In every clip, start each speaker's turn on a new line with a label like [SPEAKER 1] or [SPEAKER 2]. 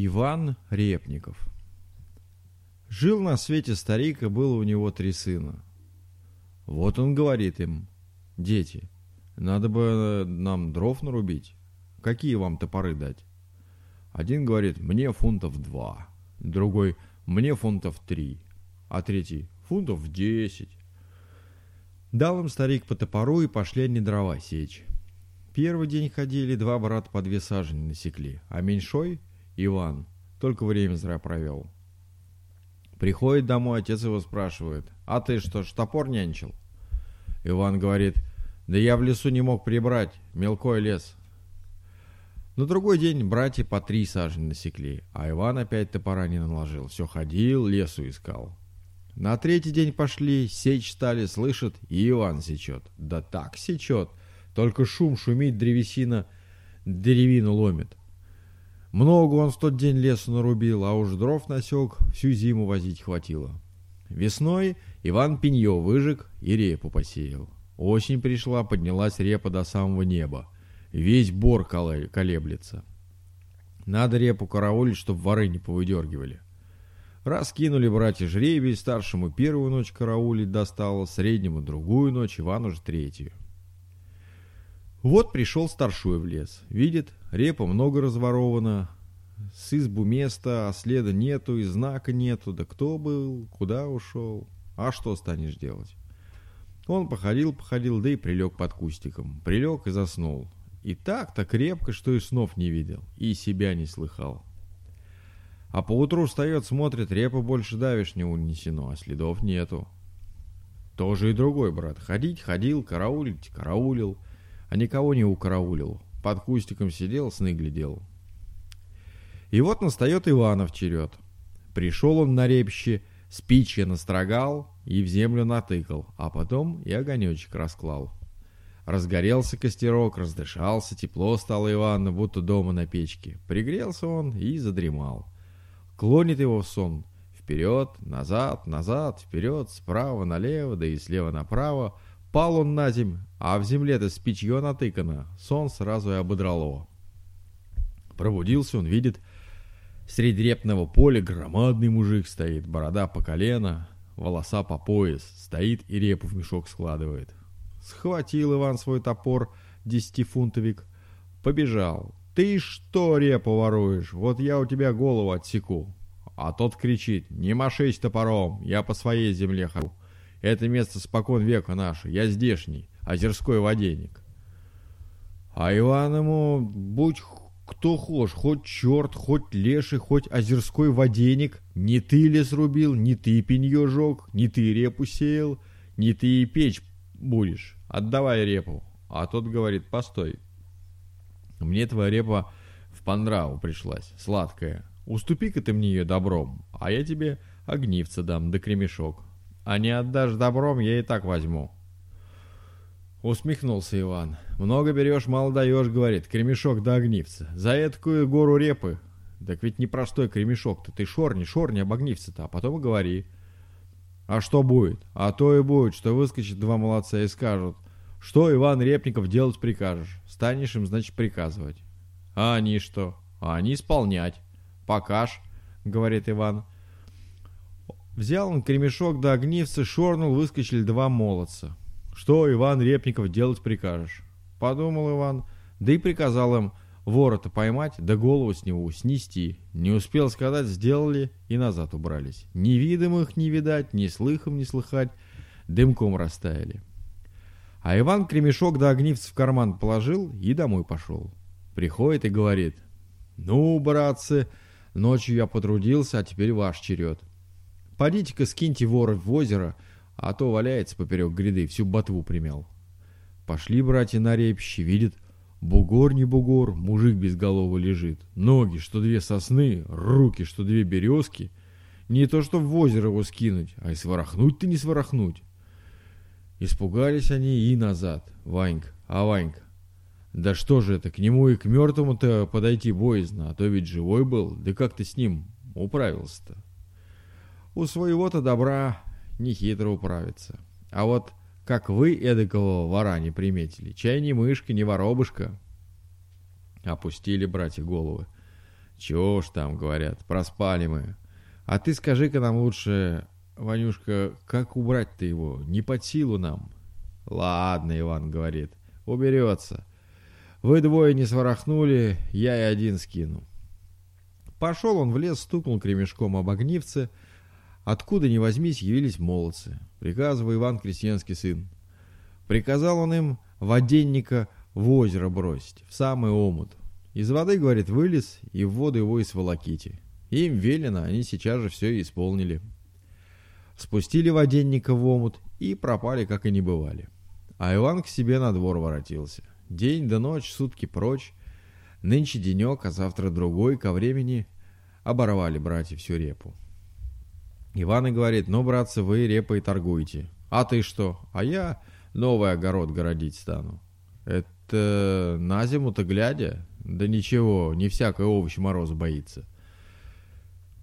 [SPEAKER 1] Иван Репников Жил на свете старик, и было у него три сына. Вот он говорит им, «Дети, надо бы нам дров нарубить. Какие вам топоры дать?» Один говорит, «Мне фунтов два». Другой, «Мне фунтов три». А третий, «Фунтов десять». Дал им старик по топору, и пошли они дрова сечь. Первый день ходили, два брата по две сажени насекли, а меньшой, Иван, только время зря провел. Приходит домой, отец его спрашивает, «А ты что ж, топор нянчил?» Иван говорит, «Да я в лесу не мог прибрать, мелкой лес». На другой день братья по три сажени насекли, а Иван опять топора не наложил, все ходил, лесу искал. На третий день пошли, сечь стали, слышат, и Иван сечет. Да так сечет, только шум шумит, древесина деревину ломит. Много он в тот день лесу нарубил, а уж дров насек, всю зиму возить хватило. Весной Иван пенье выжег и репу посеял. Осень пришла, поднялась репа до самого неба. Весь бор колеблется. Надо репу караулить, чтоб воры не повыдергивали. Раскинули братья жребий, старшему первую ночь караулить достало, среднему другую ночь, Ивану же третью. Вот пришел старшой в лес. Видит, репа много разворована, с избу места, а следа нету, и знака нету. Да кто был, куда ушел, а что станешь делать? Он походил, походил, да и прилег под кустиком. Прилег и заснул. И так, так крепко, что и снов не видел, и себя не слыхал. А поутру встает, смотрит, репа больше давишь не унесено, а следов нету. Тоже и другой брат. Ходить ходил, караулить караулил а никого не укараулил. Под кустиком сидел, сны глядел. И вот настает Иванов черед. Пришел он на репще, спичья настрогал и в землю натыкал, а потом и огонечек расклал. Разгорелся костерок, раздышался, тепло стало Ивану, будто дома на печке. Пригрелся он и задремал. Клонит его в сон. Вперед, назад, назад, вперед, справа налево, да и слева направо — Пал он на земь, а в земле-то спичье натыкано. Сон сразу и ободрало. Пробудился он, видит, среди репного поля громадный мужик стоит, борода по колено, волоса по пояс, стоит и репу в мешок складывает. Схватил Иван свой топор, десятифунтовик, побежал. «Ты что репу воруешь? Вот я у тебя голову отсеку». А тот кричит, «Не машись топором, я по своей земле хожу». Это место спокон века наше, я здешний, озерской воденник. А Иван ему, будь кто хошь, хоть черт, хоть леший, хоть озерской воденик, не ты лес рубил, не ты пенье жег, не ты репу сеял, не ты и печь будешь, отдавай репу. А тот говорит, постой, мне твоя репа в пандраву пришлась, сладкая, уступи-ка ты мне ее добром, а я тебе огнивца дам да кремешок а не отдашь добром, я и так возьму». Усмехнулся Иван. «Много берешь, мало даешь, — говорит, — кремешок да огнивца. За эткую гору репы. Так ведь не простой кремешок-то. Ты шорни, шорни об огнивце-то, а потом и говори. А что будет? А то и будет, что выскочат два молодца и скажут, что, Иван Репников, делать прикажешь. Станешь им, значит, приказывать. А они что? А они исполнять. Покаж, — говорит Иван. — Взял он кремешок до огнивца, шорнул, выскочили два молодца. «Что, Иван Репников, делать прикажешь?» Подумал Иван, да и приказал им ворота поймать, да голову с него снести. Не успел сказать, сделали и назад убрались. Ни видом их не видать, ни слыхом не слыхать, дымком растаяли. А Иван кремешок до огнивца в карман положил и домой пошел. Приходит и говорит, «Ну, братцы, ночью я потрудился, а теперь ваш черед. Подите-ка скиньте вора в озеро, а то валяется поперек гряды, всю ботву примял. Пошли братья на репище, видят, бугор не бугор, мужик без головы лежит. Ноги, что две сосны, руки, что две березки. Не то, что в озеро его скинуть, а и сворохнуть-то не сворохнуть. Испугались они и назад. Ванька, а Ванька, да что же это, к нему и к мертвому-то подойти боязно, а то ведь живой был, да как ты с ним управился-то? У своего-то добра нехитро управиться. А вот как вы эдакого вора не приметили, чай не мышка, не воробушка. Опустили братья головы. Чего ж там, говорят, проспали мы. А ты скажи-ка нам лучше, Ванюшка, как убрать-то его? Не под силу нам. Ладно, Иван говорит, уберется. Вы двое не сворохнули, я и один скину. Пошел он в лес, стукнул кремешком об огнивце. Откуда ни возьмись, явились молодцы. Приказывал Иван Крестьянский сын. Приказал он им воденника в озеро бросить, в самый омут. Из воды, говорит, вылез, и в воду его и сволоките. Им велено, они сейчас же все и исполнили. Спустили воденника в омут и пропали, как и не бывали. А Иван к себе на двор воротился. День да ночь, сутки прочь. Нынче денек, а завтра другой, ко времени оборвали братья всю репу. Иван и говорит, ну, братцы, вы репой торгуете. А ты что? А я новый огород городить стану. Это на зиму-то глядя? Да ничего, не всякий овощ мороз боится.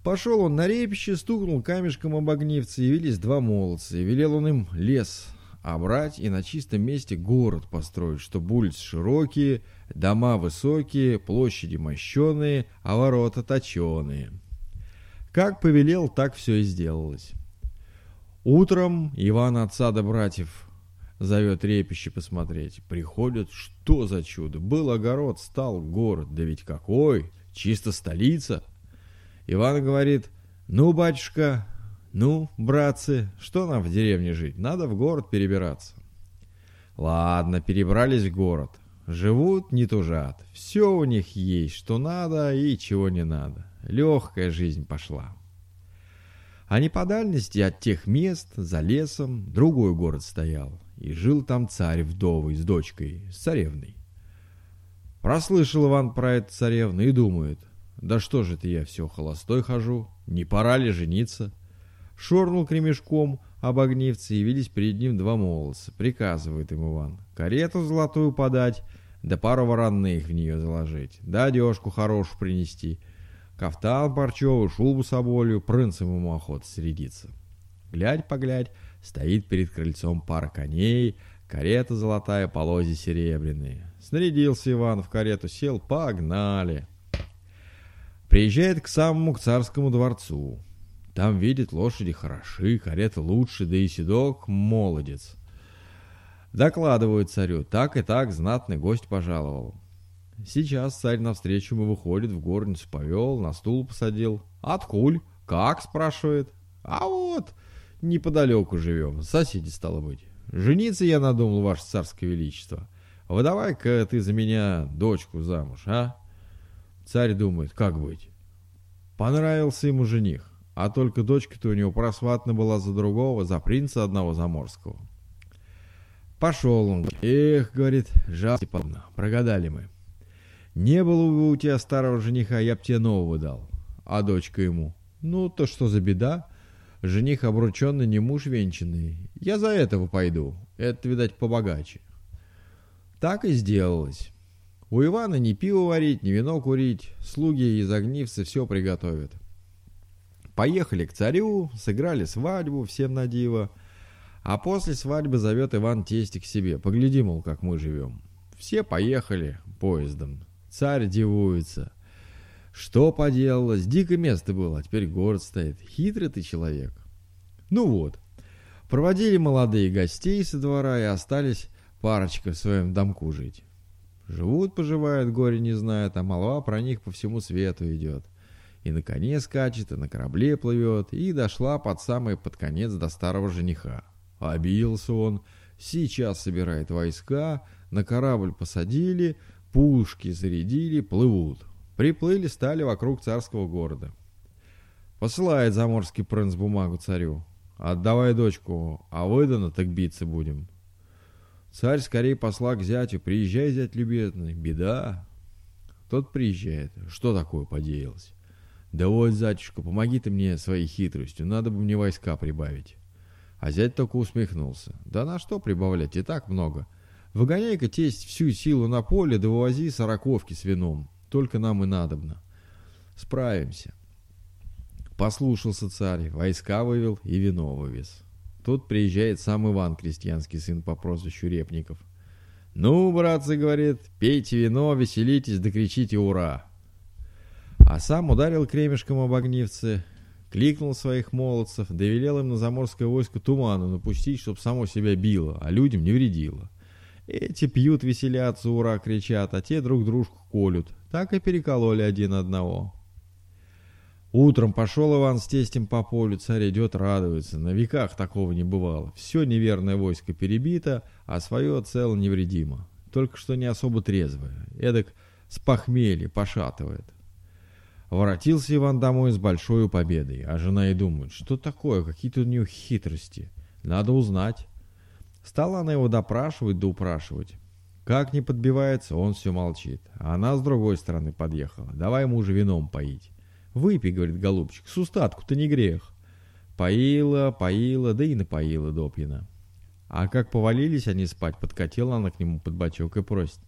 [SPEAKER 1] Пошел он на репище, стукнул камешком об огнивце, явились два молодца, и велел он им лес обрать и на чистом месте город построить, чтобы улицы широкие, дома высокие, площади мощеные, а ворота точеные. Как повелел, так все и сделалось. Утром Иван отца да братьев зовет репище посмотреть. Приходят, что за чудо. Был огород, стал город. Да ведь какой! Чисто столица. Иван говорит, ну, батюшка, ну, братцы, что нам в деревне жить? Надо в город перебираться. Ладно, перебрались в город. Живут, не тужат. Все у них есть, что надо и чего не надо. Легкая жизнь пошла. А не по дальности от тех мест, за лесом, другой город стоял. И жил там царь вдовый с дочкой, с царевной. Прослышал Иван про это царевну и думает, да что же это я все холостой хожу, не пора ли жениться? шорнул кремешком об огнивце, явились перед ним два молодца. Приказывает им Иван, карету золотую подать, да пару вороных в нее заложить, да одежку хорошую принести, кафтан парчевый, шубу соболью, принцем ему охота средиться. Глядь-поглядь, стоит перед крыльцом пара коней, карета золотая, полози серебряные. Снарядился Иван в карету, сел, погнали. Приезжает к самому к царскому дворцу. Там, видит, лошади хороши, карета лучше, да и седок молодец. Докладывают царю, так и так знатный гость пожаловал. Сейчас царь навстречу ему выходит, в горницу повел, на стул посадил. «Откуль? Как?» спрашивает. «А вот, неподалеку живем, соседи стало быть. Жениться я надумал, ваше царское величество. Выдавай-ка ты за меня дочку замуж, а?» Царь думает, как быть. Понравился ему жених. А только дочка-то у него просватна была за другого, за принца одного заморского. Пошел он. Эх, говорит, Степановна, прогадали мы. Не было бы у тебя старого жениха, я б тебе нового дал. А дочка ему. Ну, то что за беда? Жених обрученный, не муж венчанный. Я за этого пойду. Это, видать, побогаче. Так и сделалось. У Ивана ни пиво варить, ни вино курить. Слуги из огнивца все приготовят. Поехали к царю, сыграли свадьбу всем на диво. А после свадьбы зовет Иван тести к себе. Погляди, мол, как мы живем. Все поехали поездом. Царь дивуется. Что поделалось? Дикое место было, а теперь город стоит. Хитрый ты человек. Ну вот. Проводили молодые гостей со двора и остались парочка в своем домку жить. Живут, поживают, горе не знают, а молва про них по всему свету идет и на коне скачет, и на корабле плывет, и дошла под самый под конец до старого жениха. Обиделся он, сейчас собирает войска, на корабль посадили, пушки зарядили, плывут. Приплыли, стали вокруг царского города. Посылает заморский принц бумагу царю. «Отдавай дочку, а выдано, так биться будем». Царь скорее посла к зятю. «Приезжай, зять любезный, беда». Тот приезжает. Что такое подеялось? «Да вот, зятюшка, помоги ты мне своей хитростью, надо бы мне войска прибавить». А зять только усмехнулся. «Да на что прибавлять, и так много. Выгоняй-ка тесть всю силу на поле, да вывози сороковки с вином. Только нам и надобно. Справимся». Послушался царь, войска вывел и вино вывез. Тут приезжает сам Иван, крестьянский сын по прозвищу Репников. «Ну, братцы, — говорит, — пейте вино, веселитесь, да «Ура!» А сам ударил кремешком об огнивце, кликнул своих молодцев, довелел им на заморское войско туману напустить, чтоб само себя било, а людям не вредило. Эти пьют, веселятся, ура, кричат, а те друг дружку колют. Так и перекололи один одного. Утром пошел Иван с тестем по полю, царь идет, радуется. На веках такого не бывало. Все неверное войско перебито, а свое цело невредимо. Только что не особо трезвое. Эдак с похмелья пошатывает. Воротился Иван домой с большой победой, а жена и думает, что такое, какие-то у нее хитрости. Надо узнать. Стала она его допрашивать да упрашивать. Как не подбивается, он все молчит. А она с другой стороны подъехала. Давай ему уже вином поить. Выпей, говорит голубчик, с устатку-то не грех. Поила, поила, да и напоила допьяна. А как повалились они спать, подкатила она к нему под бочок и просит.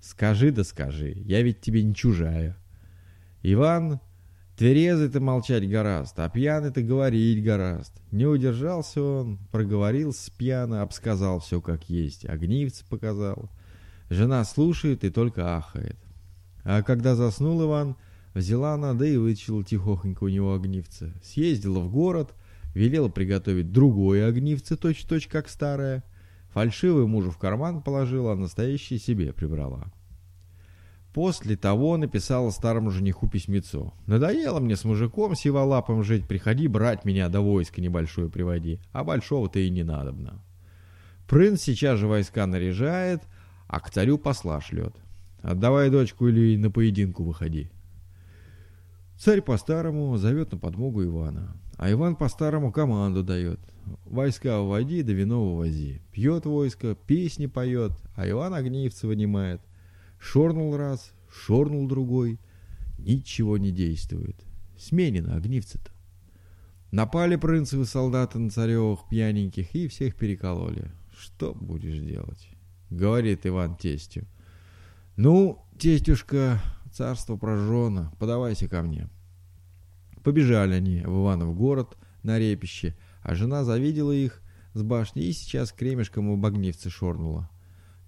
[SPEAKER 1] Скажи да скажи, я ведь тебе не чужая. Иван, тверезый-то молчать гораст, а пьяный-то говорить гораст. Не удержался он, проговорил с пьяно, обсказал все как есть, огнивцы показал. Жена слушает и только ахает. А когда заснул Иван, Взяла она, да и вытащила тихохонько у него огнивце. Съездила в город, велела приготовить другое огнивце, точь-точь как старое. Фальшивый мужу в карман положила, а настоящее себе прибрала. После того написала старому жениху письмецо. «Надоело мне с мужиком сиволапом жить, приходи брать меня до войска небольшое приводи, а большого-то и не надобно». Принц сейчас же войска наряжает, а к царю посла шлет. «Отдавай дочку или на поединку выходи». Царь по-старому зовет на подмогу Ивана, а Иван по-старому команду дает. Войска уводи, да вино увози. Пьет войско, песни поет, а Иван огнивца вынимает. Шорнул раз, шорнул другой. Ничего не действует. Сменено огнивцы-то. Напали принцевы солдаты на царевых пьяненьких и всех перекололи. Что будешь делать? Говорит Иван тестю. Ну, тестюшка, Царство прожжено, подавайся ко мне. Побежали они в Иванов город на репище, а жена завидела их с башни и сейчас кремешком в огнивце шорнула.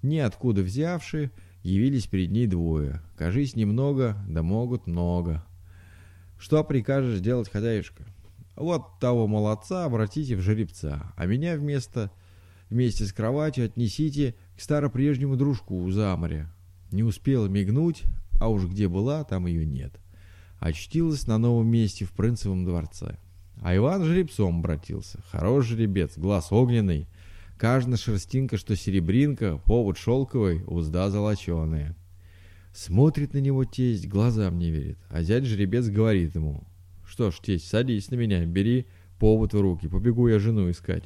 [SPEAKER 1] Ниоткуда взявши, явились перед ней двое. Кажись, немного, да могут много. Что прикажешь делать, хозяюшка? Вот того молодца обратите в жеребца, а меня вместо вместе с кроватью отнесите к старопрежнему дружку за море. Не успела мигнуть, а уж где была, там ее нет. Очтилась на новом месте в Принцевом дворце. А Иван жеребцом обратился. Хорош жеребец, глаз огненный. Каждая шерстинка, что серебринка, повод шелковый, узда золоченая. Смотрит на него тесть, глазам не верит. А зять жеребец говорит ему. Что ж, тесть, садись на меня, бери повод в руки, побегу я жену искать.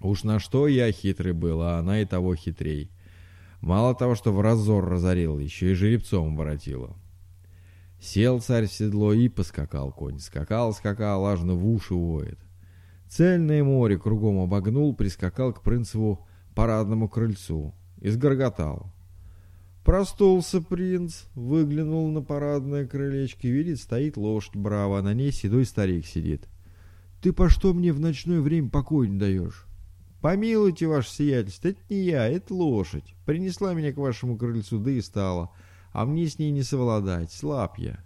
[SPEAKER 1] Уж на что я хитрый был, а она и того хитрей. Мало того, что в разор разорил, еще и жеребцом воротила. Сел царь в седло и поскакал конь. Скакал, скакал, аж в уши воет. Цельное море кругом обогнул, прискакал к принцеву парадному крыльцу. и сгорготал. Простулся принц, выглянул на парадное крылечко, видит, стоит лошадь браво, на ней седой старик сидит. «Ты по что мне в ночное время покой не даешь?» «Помилуйте, ваше сиятельство, это не я, это лошадь. Принесла меня к вашему крыльцу, да и стала. А мне с ней не совладать, слаб я».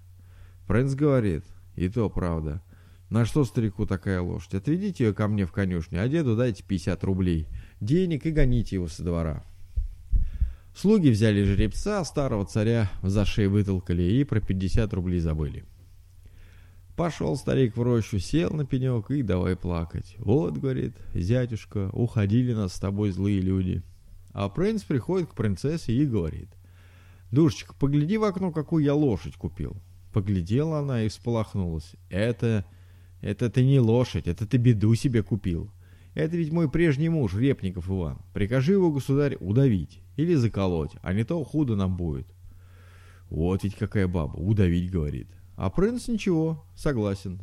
[SPEAKER 1] Принц говорит, и то правда. На что старику такая лошадь? Отведите ее ко мне в конюшню, а деду дайте 50 рублей. Денег и гоните его со двора. Слуги взяли жеребца, старого царя за шею вытолкали и про 50 рублей забыли. Пошел старик в рощу, сел на пенек и давай плакать. Вот, говорит, зятюшка, уходили нас с тобой злые люди. А принц приходит к принцессе и говорит. Душечка, погляди в окно, какую я лошадь купил. Поглядела она и всполохнулась. Это... это ты не лошадь, это ты беду себе купил. Это ведь мой прежний муж, Репников Иван. Прикажи его, государь, удавить или заколоть, а не то худо нам будет. Вот ведь какая баба, удавить, говорит. А принц ничего, согласен.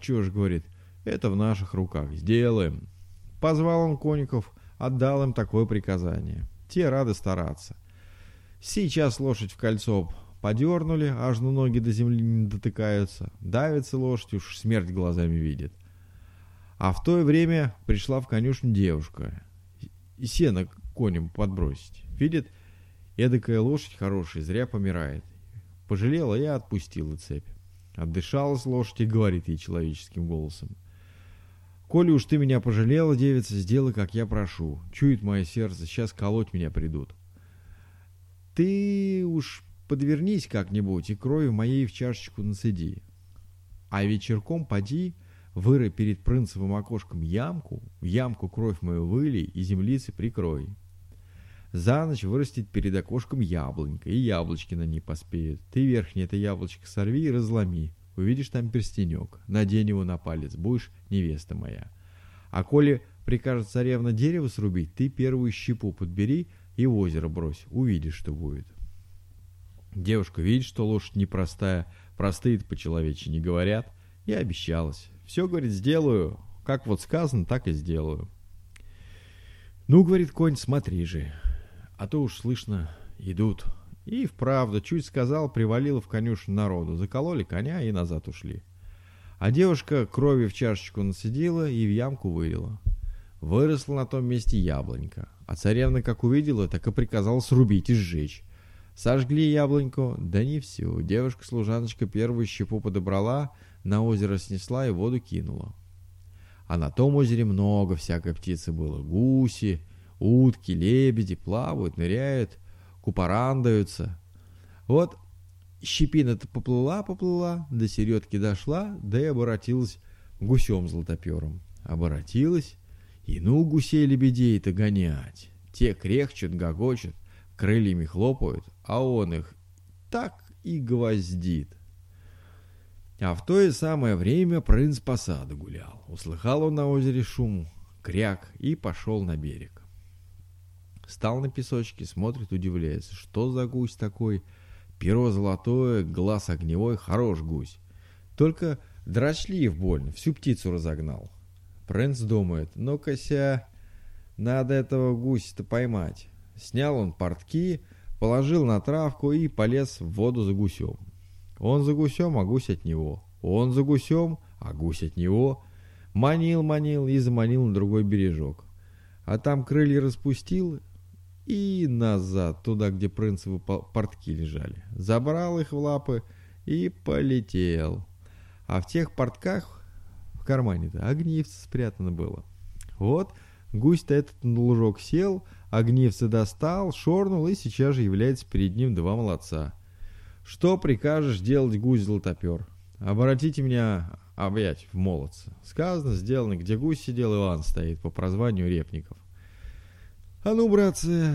[SPEAKER 1] Чё ж, говорит, это в наших руках, сделаем. Позвал он конников, отдал им такое приказание. Те рады стараться. Сейчас лошадь в кольцо подернули, аж на ноги до земли не дотыкаются. Давится лошадь, уж смерть глазами видит. А в то время пришла в конюшню девушка. И сено конем подбросить. Видит, эдакая лошадь хорошая, зря помирает. Пожалела и отпустила цепь. Отдышалась лошадь и говорит ей человеческим голосом. «Коли уж ты меня пожалела, девица, сделай, как я прошу. Чует мое сердце, сейчас колоть меня придут. Ты уж подвернись как-нибудь и крови моей в чашечку насыди. А вечерком поди, вырой перед принцевым окошком ямку, в ямку кровь мою вылей и землицы прикрой. За ночь вырастет перед окошком яблонька, и яблочки на ней поспеют. Ты верхнее это яблочко сорви и разломи. Увидишь там перстенек, надень его на палец, будешь невеста моя. А коли прикажет царевна дерево срубить, ты первую щепу подбери и в озеро брось, увидишь, что будет. Девушка видит, что лошадь непростая, простые-то по-человечески не говорят, и обещалась. Все, говорит, сделаю, как вот сказано, так и сделаю. Ну, говорит конь, смотри же, а то уж слышно, идут. И вправду, чуть сказал, привалило в конюшню народу, закололи коня и назад ушли. А девушка крови в чашечку насидела и в ямку вылила. Выросла на том месте яблонька, а царевна, как увидела, так и приказала срубить и сжечь. Сожгли яблоньку, да не всю. Девушка-служаночка первую щепу подобрала, на озеро снесла и воду кинула. А на том озере много всякой птицы было. Гуси, Утки, лебеди плавают, ныряют, купорандаются. Вот щепина-то поплыла-поплыла, до середки дошла, да и оборотилась гусем-золотопером. Оборотилась, и ну гусей-лебедей-то гонять. Те крехчут, гогочут, крыльями хлопают, а он их так и гвоздит. А в то и самое время принц по саду гулял. Услыхал он на озере шум, кряк и пошел на берег. Стал на песочке, смотрит, удивляется. Что за гусь такой? Перо золотое, глаз огневой, хорош гусь. Только дрочлив больно, всю птицу разогнал. Принц думает, ну-ка надо этого гуся-то поймать. Снял он портки, положил на травку и полез в воду за гусем. Он за гусем, а гусь от него. Он за гусем, а гусь от него. Манил-манил и заманил на другой бережок. А там крылья распустил и назад, туда, где принцевы портки лежали. Забрал их в лапы и полетел. А в тех портках в кармане-то огнивце спрятано было. Вот гусь-то этот на лужок сел, огнивце достал, шорнул и сейчас же является перед ним два молодца. Что прикажешь делать гусь-золотопер? Обратите меня объять в молодца. Сказано, сделано, где гусь сидел, Иван стоит по прозванию Репников. А ну, братцы,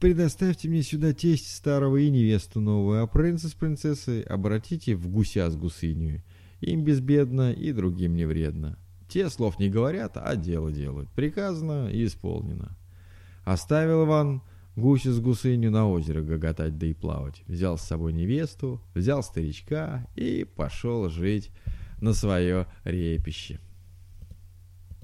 [SPEAKER 1] предоставьте мне сюда тесть старого и невесту новую, а принца с принцессой обратите в гуся с гусынью. Им безбедно и другим не вредно. Те слов не говорят, а дело делают. Приказано и исполнено. Оставил Иван гуся с гусынью на озеро гоготать да и плавать. Взял с собой невесту, взял старичка и пошел жить на свое репище.